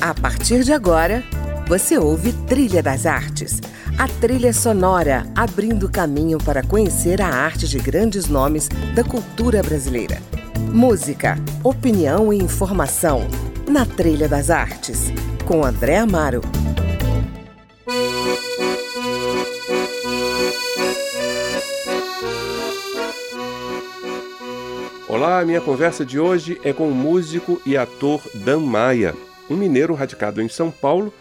A partir de agora, você ouve Trilha das Artes, a trilha sonora abrindo caminho para conhecer a arte de grandes nomes da cultura brasileira. Música, opinião e informação na Trilha das Artes, com André Amaro. Olá, minha conversa de hoje é com o músico e ator Dan Maia, um mineiro radicado em São Paulo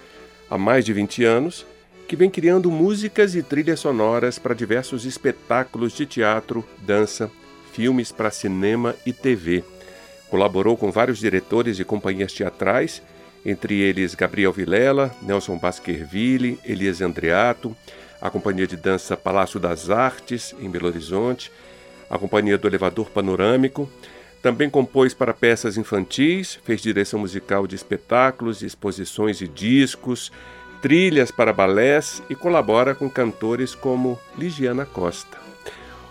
há mais de 20 anos, que vem criando músicas e trilhas sonoras para diversos espetáculos de teatro, dança, filmes para cinema e TV. Colaborou com vários diretores de companhias teatrais, entre eles Gabriel Vilela, Nelson Baskerville, Elias Andreato, a Companhia de Dança Palácio das Artes, em Belo Horizonte, a Companhia do Elevador Panorâmico. Também compôs para peças infantis, fez direção musical de espetáculos, exposições e discos, trilhas para balés e colabora com cantores como Ligiana Costa.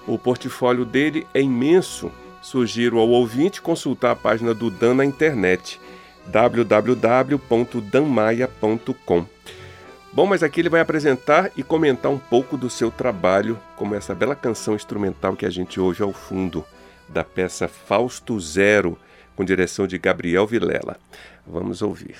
O portfólio dele é imenso. Sugiro ao ouvinte consultar a página do Dan na internet www.danmaia.com. Bom, mas aqui ele vai apresentar e comentar um pouco do seu trabalho, como essa bela canção instrumental que a gente ouve ao fundo, da peça Fausto Zero, com direção de Gabriel Vilela. Vamos ouvir.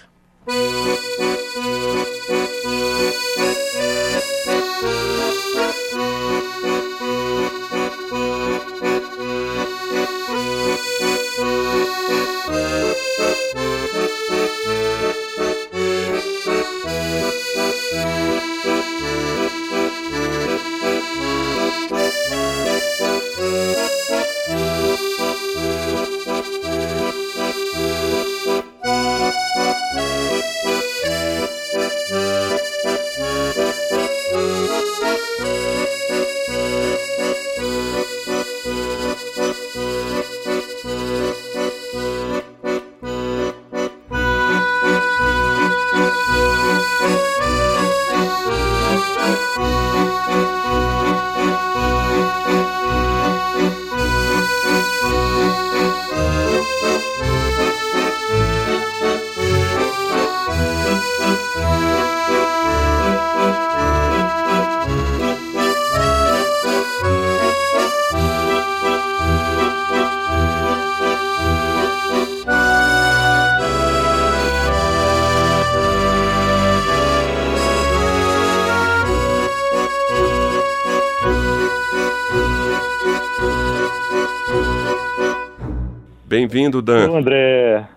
Bem-vindo, Dan. Ô, André,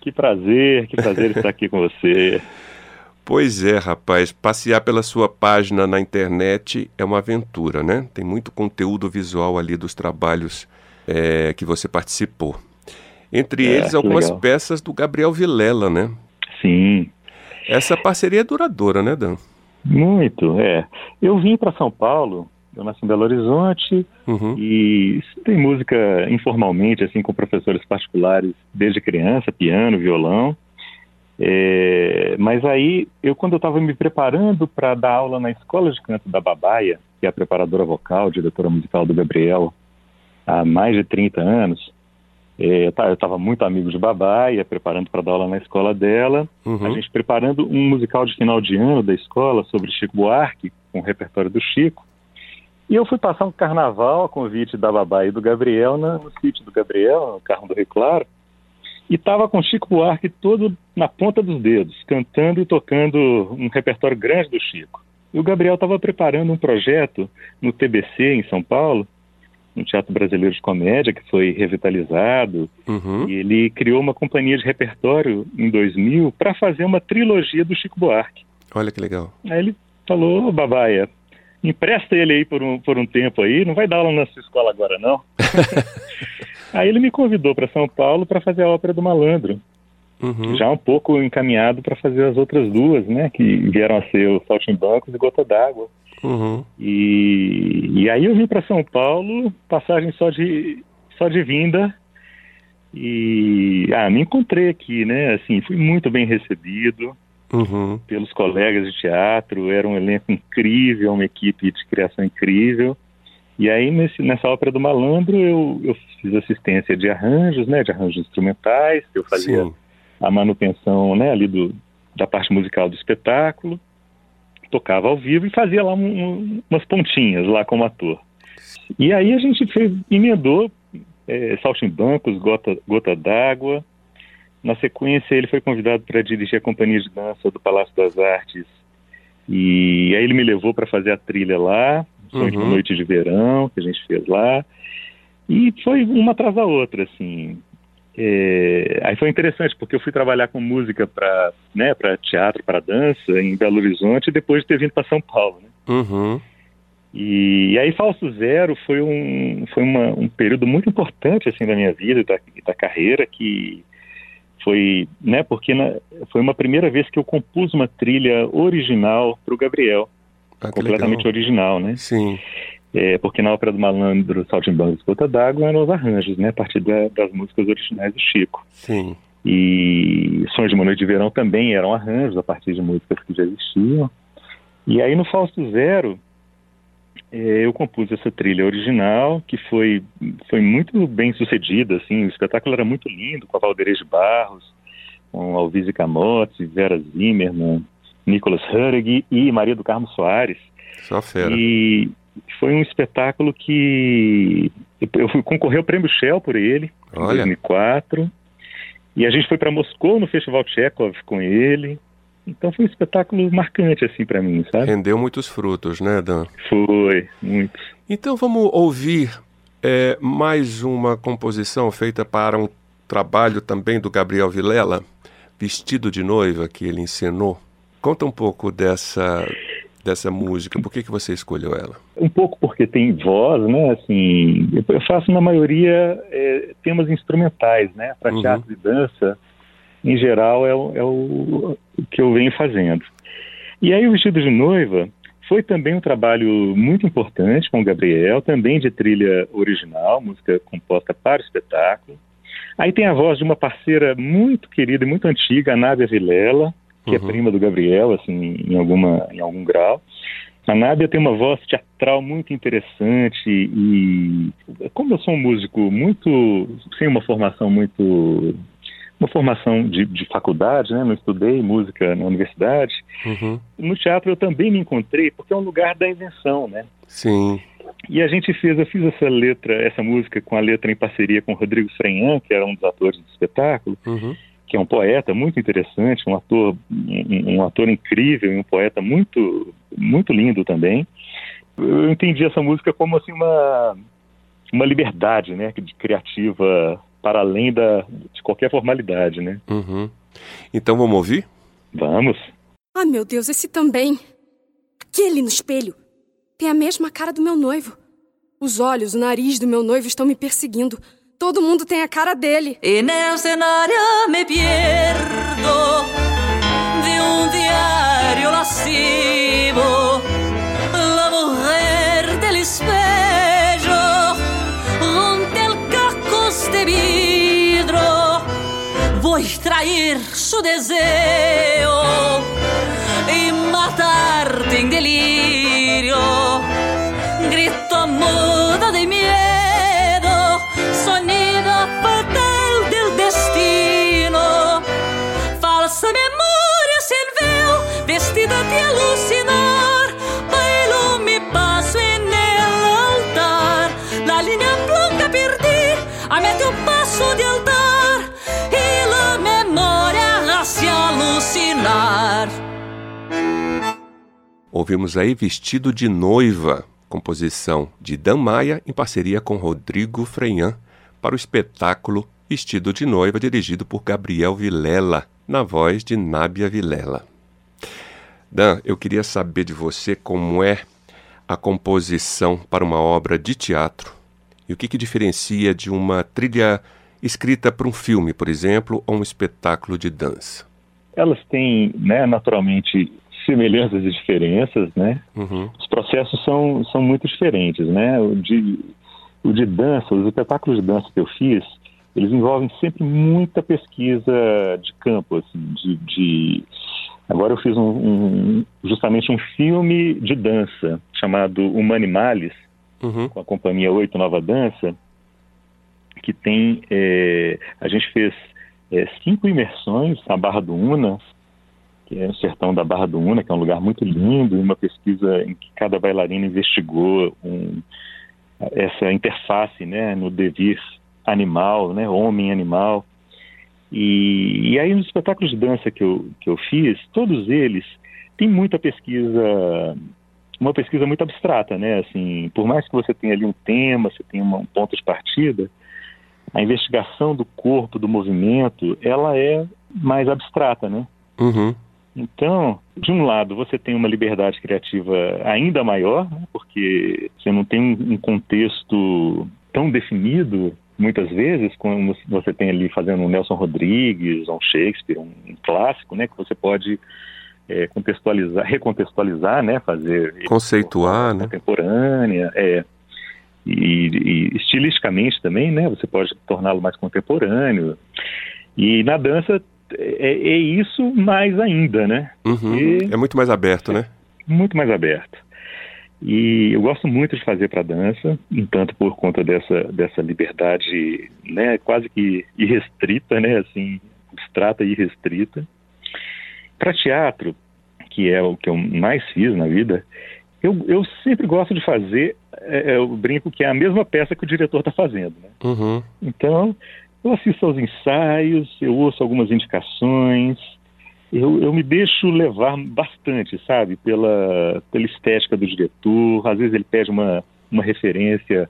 que prazer, que prazer estar aqui com você. Pois é, rapaz, passear pela sua página na internet é uma aventura, né? Tem muito conteúdo visual ali dos trabalhos é, que você participou. Entre é, eles, algumas legal. peças do Gabriel Vilela, né? Sim. Essa parceria é duradoura, né, Dan? Muito, é. Eu vim para São Paulo eu nasci em Belo Horizonte uhum. e tem música informalmente, assim, com professores particulares desde criança, piano, violão. É, mas aí, eu quando eu estava me preparando para dar aula na Escola de Canto da Babaia, que é a preparadora vocal, diretora musical do Gabriel, há mais de 30 anos, é, eu estava muito amigo de Babaia, preparando para dar aula na escola dela, uhum. a gente preparando um musical de final de ano da escola sobre Chico Buarque, com o repertório do Chico, e eu fui passar um carnaval a convite da Babá e do Gabriel na, no sítio do Gabriel, no carro do Rio Claro, e estava com Chico Buarque todo na ponta dos dedos, cantando e tocando um repertório grande do Chico. E o Gabriel estava preparando um projeto no TBC, em São Paulo, no Teatro Brasileiro de Comédia, que foi revitalizado, uhum. e ele criou uma companhia de repertório em 2000 para fazer uma trilogia do Chico Buarque. Olha que legal. Aí ele falou, Babaia, empresta ele aí por um, por um tempo aí, não vai dar aula na sua escola agora não. aí ele me convidou para São Paulo para fazer a ópera do Malandro. Uhum. Já um pouco encaminhado para fazer as outras duas, né? Que vieram a ser o Saltimbancos e Gota d'Água. Uhum. E, e aí eu vim para São Paulo, passagem só de, só de vinda. E ah, me encontrei aqui, né? Assim, fui muito bem recebido uhum. pelos colegas de teatro, era um elenco incrível, uma equipe de criação incrível. E aí, nesse, nessa ópera do Malandro, eu, eu fiz assistência de arranjos, né, de arranjos instrumentais, eu fazia Sim. a manutenção, né, ali do, da parte musical do espetáculo, tocava ao vivo e fazia lá um, um, umas pontinhas lá como ator. E aí a gente fez, emendou é, Saltimbancos, Gota, Gota d'Água. Na sequência, ele foi convidado para dirigir a companhia de dança do Palácio das Artes. E aí ele me levou para fazer a trilha lá, uhum. Noite de Verão, que a gente fez lá. E foi uma atrás da outra, assim. É, aí foi interessante, porque eu fui trabalhar com música para né, teatro, para dança, em Belo Horizonte, depois de ter vindo para São Paulo. Né? Uhum. E, e, aí Falso Zero foi um, foi uma, um período muito importante assim da minha vida, da, da carreira, que foi, né, porque na, foi uma primeira vez que eu compus uma trilha original para o Gabriel, ah, completamente legal. original, né? Sim. É, porque na Ópera do Malandro, Saltimbancos e Gota d'Água eram os arranjos, né, a partir da, das músicas originais do Chico. Sim. E Sonhos de uma Noite de Verão também eram arranjos a partir de músicas que já existiam. E aí no Fausto Zero, eu compus essa trilha original, que foi, foi muito bem sucedida, assim, o espetáculo era muito lindo, com a Valderez de Barros, com Alvise Camotes, Vera Zimmermann, Nicolas Hurrig e Maria do Carmo Soares. Só fera. E foi um espetáculo que eu fui concorrer ao Prêmio Shell por ele, Olha. em 2004, e a gente foi para Moscou no Festival Chekhov com ele, então foi um espetáculo marcante assim para mim, sabe? Rendeu muitos frutos, né, Dan? Foi, muitos. Então vamos ouvir é, mais uma composição feita para um trabalho também do Gabriel Vilela, Vestido de Noiva, que ele ensinou. Conta um pouco dessa dessa música. Por que que você escolheu ela? Um pouco porque tem voz, né? Assim, eu faço na maioria é, temas instrumentais, né? Para uhum. teatro e dança em geral, é o, é o que eu venho fazendo. E aí, o Vestido de Noiva foi também um trabalho muito importante com o Gabriel, também de trilha original, música composta para o espetáculo. Aí tem a voz de uma parceira muito querida e muito antiga, a Nádia Vilela, que é uhum. é prima do Gabriel, assim, em, alguma, em algum grau. A Nádia tem uma voz teatral muito interessante e, como eu sou um músico muito, sem uma formação muito uma formação de, de faculdade, né? Não estudei música na universidade. Uhum. No teatro eu também me encontrei, porque é um lugar da invenção, né? Sim. E a gente fez, eu fiz essa letra, essa música com a letra em parceria com o Rodrigo Frenhan, que era um dos atores do espetáculo, uhum. que é um poeta muito interessante, um ator, um, um ator incrível e um poeta muito, muito lindo também. Eu entendi essa música como assim uma uma liberdade, né, de criativa para além da, de qualquer formalidade, né? Uhum. Então vamos ouvir? Vamos. Ah, meu Deus, esse também. Aquele no espelho. Tem a mesma cara do meu noivo. Os olhos, o nariz do meu noivo estão me perseguindo. Todo mundo tem a cara dele. E nel cenário me pierdo de um diário lascivo. La mujer del espelho. Extrair su deseo e matar-te em delírio. Grito mudo de medo, sonido fatal del destino. Falsa memória sem véu, vestida de alucinar. Ouvimos aí Vestido de Noiva, composição de Dan Maia em parceria com Rodrigo Freian para o espetáculo Vestido de Noiva, dirigido por Gabriel Vilela, na voz de Nábia Vilela. Dan, eu queria saber de você como é a composição para uma obra de teatro e o que, que diferencia de uma trilha escrita para um filme, por exemplo, ou um espetáculo de dança elas têm, né, naturalmente, semelhanças e diferenças, né? Uhum. Os processos são, são muito diferentes, né? O de, o de dança, os espetáculos de dança que eu fiz, eles envolvem sempre muita pesquisa de campo, assim, de, de... Agora eu fiz um, um, justamente um filme de dança chamado Humanimales, uhum. com a companhia Oito Nova Dança, que tem... É, a gente fez é, cinco imersões na Barra do Una que é o sertão da Barra do Una, que é um lugar muito lindo, uma pesquisa em que cada bailarina investigou um, essa interface né, no devir animal, né, homem-animal. E, e aí nos espetáculos de dança que eu, que eu fiz, todos eles têm muita pesquisa, uma pesquisa muito abstrata, né? Assim, por mais que você tenha ali um tema, você tenha um ponto de partida, a investigação do corpo, do movimento, ela é mais abstrata, né? Uhum. Então, de um lado, você tem uma liberdade criativa ainda maior, né? porque você não tem um contexto tão definido, muitas vezes, como você tem ali fazendo um Nelson Rodrigues, um Shakespeare, um, um clássico, né? Que você pode é, contextualizar, recontextualizar, né? Fazer conceituar, né? Contemporânea, é. E, e estilisticamente também, né? Você pode torná-lo mais contemporâneo. E na dança é, é isso mais ainda, né? Uhum. E, é muito mais aberto, né? Muito mais aberto. E eu gosto muito de fazer para dança, tanto por conta dessa, dessa liberdade, né, quase que irrestrita, né, assim, abstrata e irrestrita. Para teatro, que é o que eu mais fiz na vida, eu, eu sempre gosto de fazer, é, é eu brinco que é a mesma peça que o diretor está fazendo. Né? Uhum. Então, eu assisto aos ensaios, eu ouço algumas indicações, eu, eu me deixo levar bastante, sabe, pela, pela estética do diretor. Às vezes ele pede uma, uma referência,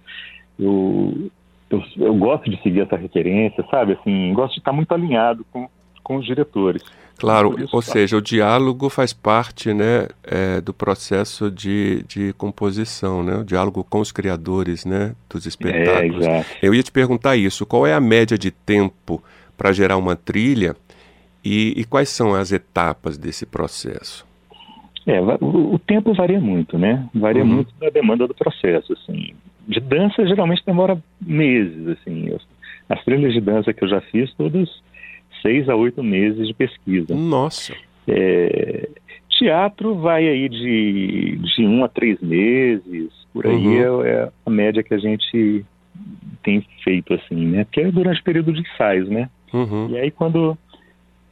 eu, eu, eu gosto de seguir essa referência, sabe, assim, gosto de estar muito alinhado com, com os diretores. Claro, isso, ou tá. seja, o diálogo faz parte né, é, do processo de, de composição, né? o diálogo com os criadores né, dos espetáculos. É, Eu ia te perguntar isso, qual é a média de tempo para gerar uma trilha e, e, quais são as etapas desse processo? É, o, o tempo varia muito, né? Varia uhum. muito da demanda do processo, assim. De dança, geralmente demora meses, assim. As trilhas de dança que eu já fiz, todas seis a oito meses de pesquisa. Nossa! É, teatro vai aí de, de um a três meses, por aí uhum. é, é, a média que a gente tem feito, assim, né? Porque é durante o período de ensaios, né? Uhum. E aí quando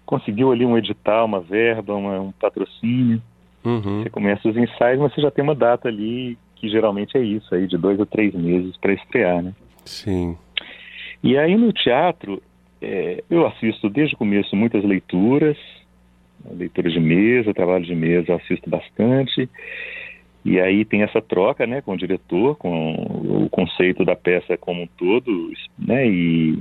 conseguiu ali um edital, uma verba, uma, um patrocínio. Uhum. Você começa os ensaios, mas você já tem uma data ali que geralmente é isso, aí de dois a três meses para estrear, né? Sim. E aí no teatro, é, eu assisto desde o começo muitas leituras, leituras de mesa, trabalho de mesa, eu assisto bastante. E aí tem essa troca, né, com o diretor, com o conceito da peça como um todo, né, e,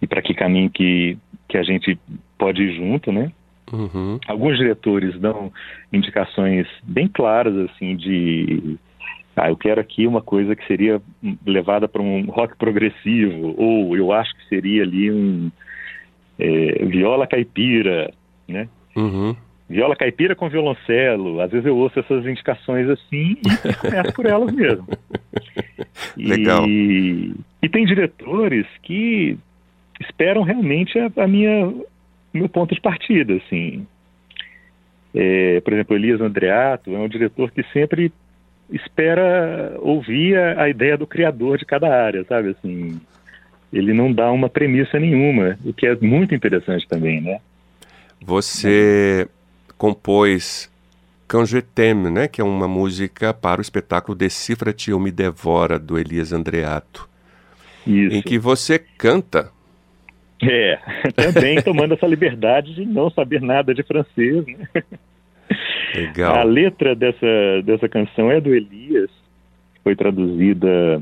e para que caminho que, que a gente pode ir junto, né? Uhum. Alguns diretores dão indicações bem claras, assim, de ah, eu quero aqui uma coisa que seria levada para um rock progressivo, ou eu acho que seria ali um é, viola caipira, né? Uhum. Viola caipira com violoncelo. Às vezes eu ouço essas indicações assim e começo por elas mesmo. Legal. E, e tem diretores que esperam realmente a, a minha meu ponto de partida, assim. É, por exemplo, Elias Andreato é um diretor que sempre espera ouvir a, ideia do criador de cada área, sabe? Assim, ele não dá uma premissa nenhuma, o que é muito interessante também, né? Você compôs Cangetem, né? Que é uma música para o espetáculo Decifra-te ou Me Devora, do Elias Andreato. Isso. Em que você canta é, também tomando essa liberdade de não saber nada de francês. Né? Legal. A letra dessa, dessa canção é do Elias, foi traduzida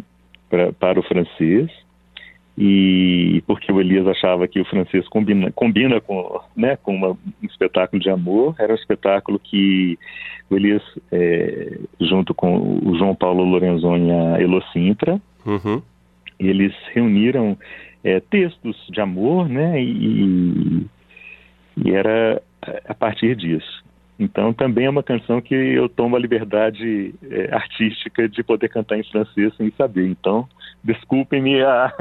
pra, para o francês, e porque o Elias achava que o francês combina, combina com, né, com uma, um espetáculo de amor, era um espetáculo que o Elias, é, junto com o João Paulo Lorenzoni e a Elo Sintra, uhum. eles reuniram é, textos de amor, né? E, e era a partir disso. Então também é uma canção que eu tomo a liberdade é, artística de poder cantar em francês sem saber. Então, desculpem-me a,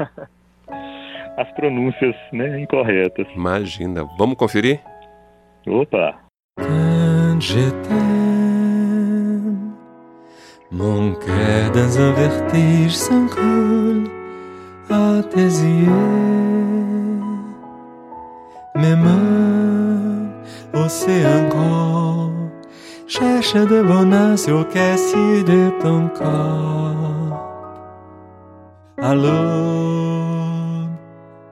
as pronúncias né, incorretas. Imagina. Vamos conferir? Opa! mon cœur dans un vertige s'encoule à tes yeux. Mes mains l'océan grand cherche de bonheur au caissier de ton corps. Alors,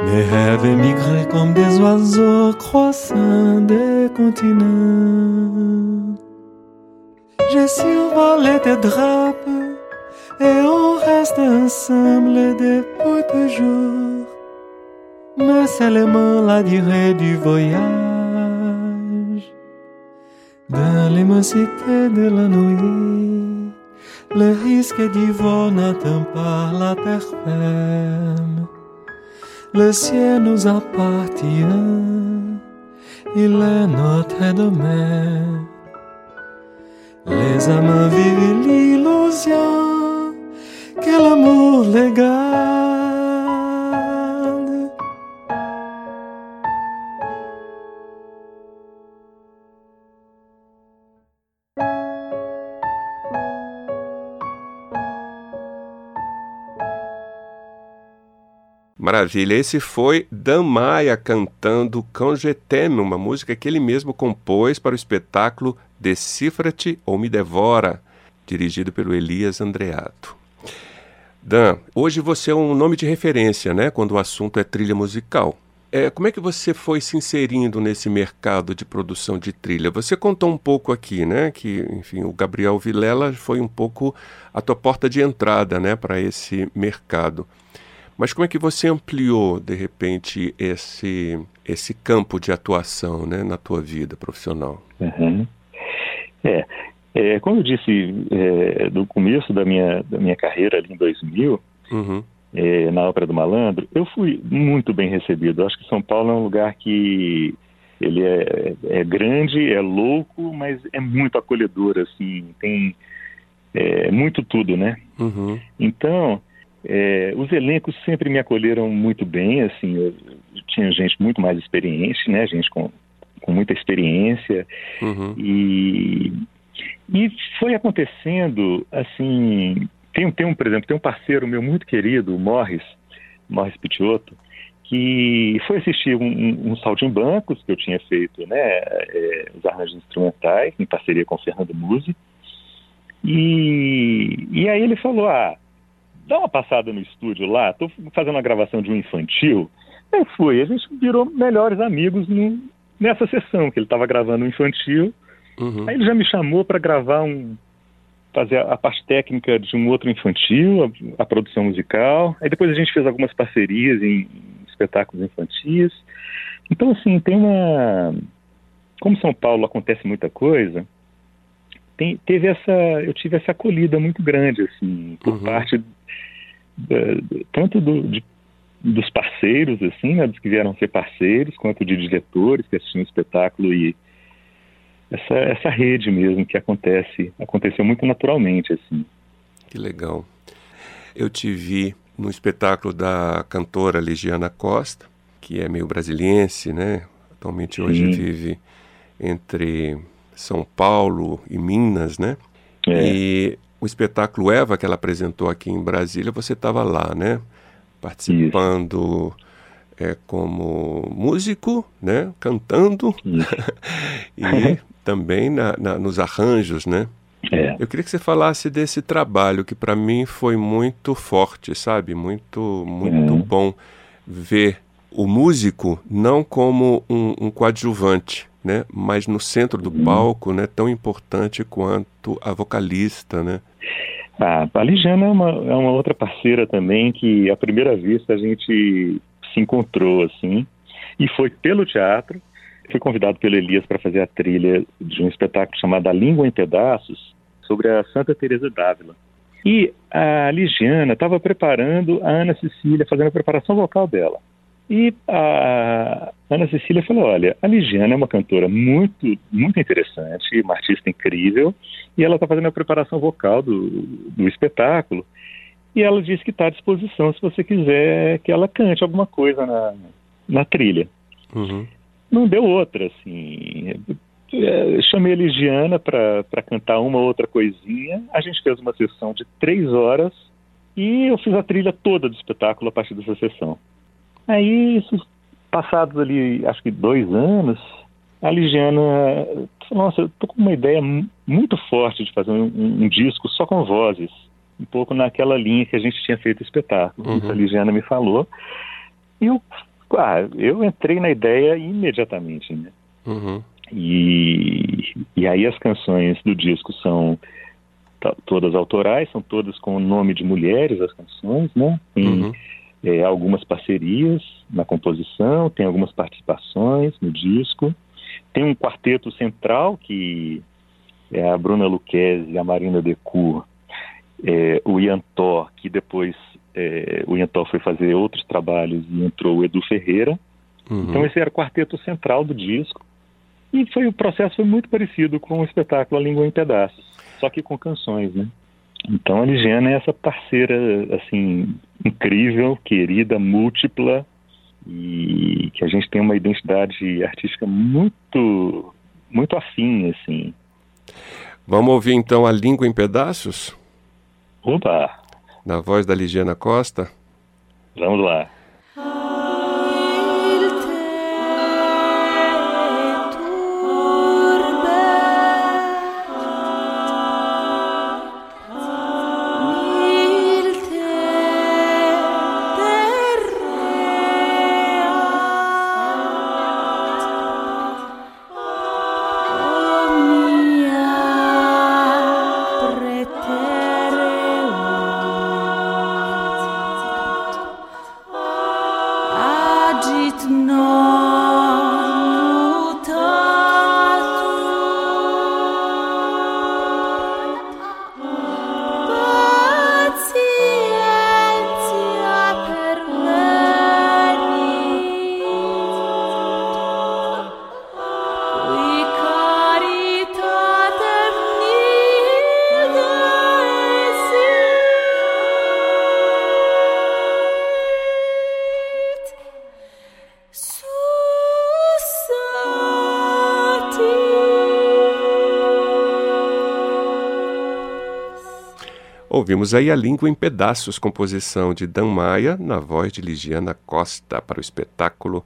mes rêves comme des oiseaux croissants des continents. J'ai survolé tes drapes et on reste ensemble depuis toujours. Mais seulement la durée du voyage. Dans l'immensité de la nuit, le risque vol n'atteint pas la terre ferme. Le ciel nous appartient, il est notre domaine. Les amants vivent l'illusion que l'amour les Maravilha, esse foi Dan Maia cantando Cangeteme, uma música que ele mesmo compôs para o espetáculo Decifra-te ou Me Devora, dirigido pelo Elias Andreato. Dan, hoje você é um nome de referência, né, quando o assunto é trilha musical. É, como é que você foi se inserindo nesse mercado de produção de trilha? Você contou um pouco aqui, né, que, enfim, o Gabriel Vilela foi um pouco a tua porta de entrada, né, para esse mercado. Mas como é que você ampliou, de repente, esse, esse campo de atuação né, na tua vida profissional? Uhum. É, é, como eu disse é, no começo da minha, da minha carreira ali em 2000, uhum. é, na Ópera do Malandro, eu fui muito bem recebido. Eu acho que São Paulo é um lugar que ele é, é grande, é louco, mas é muito acolhedor, assim, tem é, muito tudo, né? Uhum. Então, é, os elencos sempre me acolheram muito bem, assim, eu, eu tinha gente muito mais experiente, né, gente com, com muita experiência, uhum. e, e foi acontecendo, assim, tem, tem um, por exemplo, tem um parceiro meu muito querido, o Morris, Morris Picciotto, que foi assistir um, um, um Salto em Bancos, que eu tinha feito, né, é, os arranjos instrumentais, em parceria com o Fernando Musi, e, e aí ele falou, ah, dá uma passada no estúdio lá, tô fazendo uma gravação de um infantil. Aí fui, a gente virou melhores amigos no, nessa sessão que ele estava gravando um infantil. Uhum. Aí ele já me chamou para gravar um fazer a, a, parte técnica de um outro infantil, a, a, produção musical. Aí depois a gente fez algumas parcerias em, em espetáculos infantis. Então assim, tem uma como São Paulo acontece muita coisa, tem, teve essa, eu tive essa acolhida muito grande assim por uhum. parte tanto do, de, dos parceiros, assim, né, dos que vieram ser parceiros, quanto de diretores que assistiam o espetáculo e essa, essa rede mesmo que acontece, aconteceu muito naturalmente, assim. Que legal. Eu te vi no espetáculo da cantora Ligiana Costa, que é meio brasiliense, né? Atualmente hoje Sim. vive entre São Paulo e Minas, né? É. E o espetáculo Eva que ela apresentou aqui em Brasília, você estava lá, né? Participando é, como músico, né? Cantando e também na, na, nos arranjos, né? É. Eu queria que você falasse desse trabalho que para mim foi muito forte, sabe? Muito, muito é. bom ver o músico não como um, um coadjuvante, né? Mas no centro do uhum. palco, né? Tão importante quanto a vocalista, né? Ah, a Ligiana é uma, é uma outra parceira também que, à primeira vista, a gente se encontrou, assim, e foi pelo teatro. Fui convidado pelo Elias para fazer a trilha de um espetáculo chamado A Língua em Pedaços, sobre a Santa Teresa d'Ávila. E a Ligiana estava preparando a Ana Cecília, fazendo a preparação vocal dela. E a Ana Cecília falou: olha, a Ligiana é uma cantora muito, muito interessante, uma artista incrível, e ela está fazendo a preparação vocal do, do espetáculo. E ela disse que está à disposição se você quiser que ela cante alguma coisa na, na trilha. Uhum. Não deu outra, assim. É, chamei a Ligiana para cantar uma outra coisinha. A gente fez uma sessão de três horas e eu fiz a trilha toda do espetáculo a partir dessa sessão. Aí, isso, passados ali, acho que dois anos, a Ligiana falou, nossa, eu tô com uma ideia muito forte de fazer um, um, disco só com vozes, um pouco naquela linha que a gente tinha feito o espetáculo. Uhum. Isso a Ligiana me falou. E eu, ah, eu entrei na ideia imediatamente, né? Uhum. E, e aí as canções do disco são todas autorais, são todas com o nome de mulheres, as canções, né? Tem uhum. É, algumas parcerias na composição, tem algumas participações no disco. Tem um quarteto central que é a Bruna Luquezzi, a Marina Decour, é, o Ian Thor, que depois é, o Ian Thor foi fazer outros trabalhos e entrou o Edu Ferreira. Uhum. Então esse era o quarteto central do disco. E foi o processo foi muito parecido com o espetáculo A Língua em Pedaços, só que com canções, né? Então a Ligiana é essa parceira assim incrível, querida, múltipla, e que a gente tem uma identidade artística muito muito afim assim. Vamos ouvir então a língua em pedaços? Opa! Na voz da Ligiana Costa. Vamos lá. Ouvimos aí a Língua em Pedaços, composição de Dan Maia, na voz de Ligiana Costa, para o espetáculo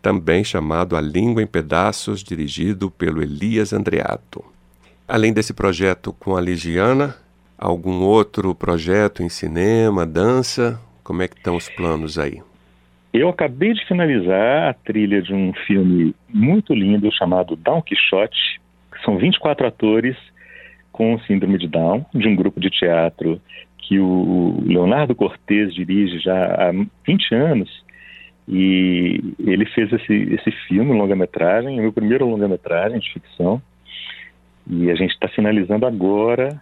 também chamado A Língua em Pedaços, dirigido pelo Elias Andreato. Além desse projeto com a Ligiana, algum outro projeto em cinema, dança? Como é que estão os planos aí? Eu acabei de finalizar a trilha de um filme muito lindo chamado Don Quixote. São 24 atores com síndrome de Down, de um grupo de teatro que o Leonardo Cortes dirige já há 20 anos. E ele fez esse, esse filme, longa-metragem, é o meu primeiro longa-metragem de ficção. E a gente está finalizando agora.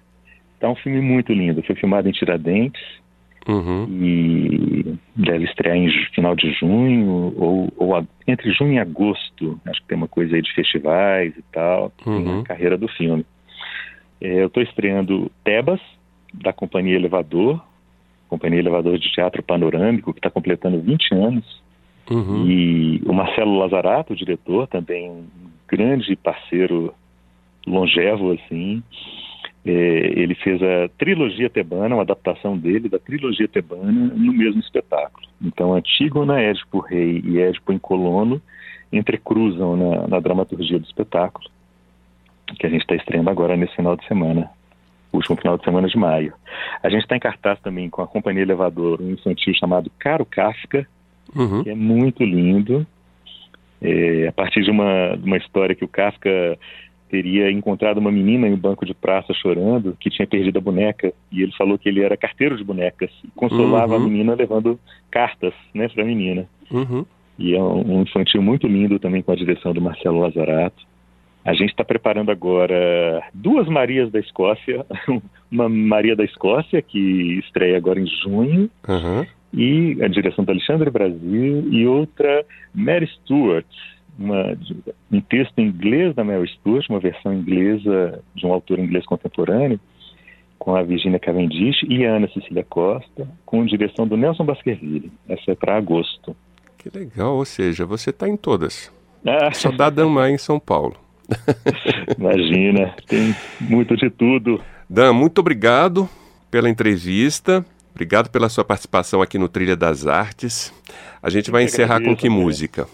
Está um filme muito lindo. Foi filmado em Tiradentes. Uhum. E deve estrear em final de junho, ou, ou, entre junho e agosto. Acho que tem uma coisa aí de festivais e tal. Uhum. carreira do filme. É, eu estou estreando Tebas, da Companhia Elevador, Companhia Elevador de Teatro Panorâmico, que está completando 20 anos. Uhum. E o Marcelo Lazarato, o diretor, também um grande parceiro longevo, assim. É, ele fez a trilogia tebana, uma adaptação dele da trilogia tebana no mesmo espetáculo. Então, Antígona, Édipo Rei e Édipo em Colono entrecruzam na, na dramaturgia do espetáculo que a gente está estreando agora nesse final de semana, último final de semana de maio. A gente está em cartaz também com a Companhia Elevador, um infantil chamado Caro Kafka, uhum. que é muito lindo. É, a partir de uma, uma história que o Kafka teria encontrado uma menina em um banco de praça chorando, que tinha perdido a boneca, e ele falou que ele era carteiro de bonecas, e consolava uhum. a menina levando cartas né, para a menina. Uhum. E é um infantil muito lindo também com a direção do Marcelo Lazarato. A gente está preparando agora duas Marias da Escócia, uma Maria da Escócia que estreia agora em junho, uhum. e a direção do Alexandre Brasil, e outra Mary Stuart, uma, um texto em inglês da Mary Stuart, uma versão inglesa de um autor inglês contemporâneo, com a Virginia Cavendish e a Ana Cecília Costa, com direção do Nelson Baskerville. Essa é para agosto. Que legal, ou seja, você está em todas. Ah. Só dá Damar em São Paulo. Imagina, tem muito de tudo. Dan, muito obrigado pela entrevista. Obrigado pela sua participação aqui no Trilha das Artes. A gente Eu vai encerrar com que música?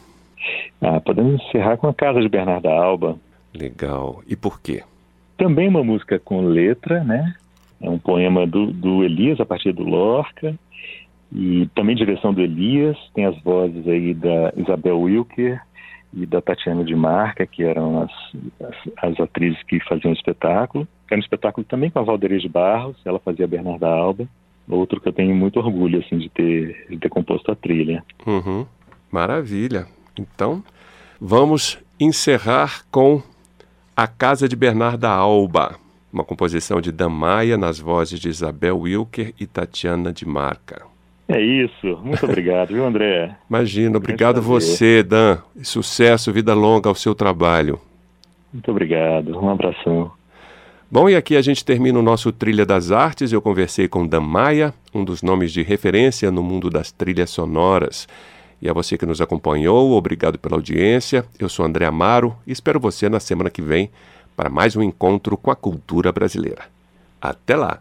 Ah, podemos encerrar com a Casa de Bernarda Alba. Legal. E por quê? Também uma música com letra, né? É um poema do, do Elias, a partir do Lorca. E também direção do Elias. Tem as vozes aí da Isabel Wilker e da Tatiana de Marca, que eram as, as, as atrizes que faziam o espetáculo. Era um espetáculo também com a de Barros, ela fazia a Bernarda Alba. Outro que eu tenho muito orgulho assim de ter, de ter composto a trilha. Uhum. Maravilha. Então, vamos encerrar com A Casa de Bernarda Alba, uma composição de Dan Maia nas vozes de Isabel Wilker e Tatiana de Marca. É isso. Muito obrigado, viu, André? Imagina, obrigado a você, Dan. Sucesso, vida longa ao seu trabalho. Muito obrigado. Um abração. Bom, e aqui a gente termina o nosso Trilha das Artes. Eu conversei com Dan Maia, um dos nomes de referência no mundo das trilhas sonoras. E a você que nos acompanhou, obrigado pela audiência. Eu sou André Amaro e espero você na semana que vem para mais um encontro com a cultura brasileira. Até lá!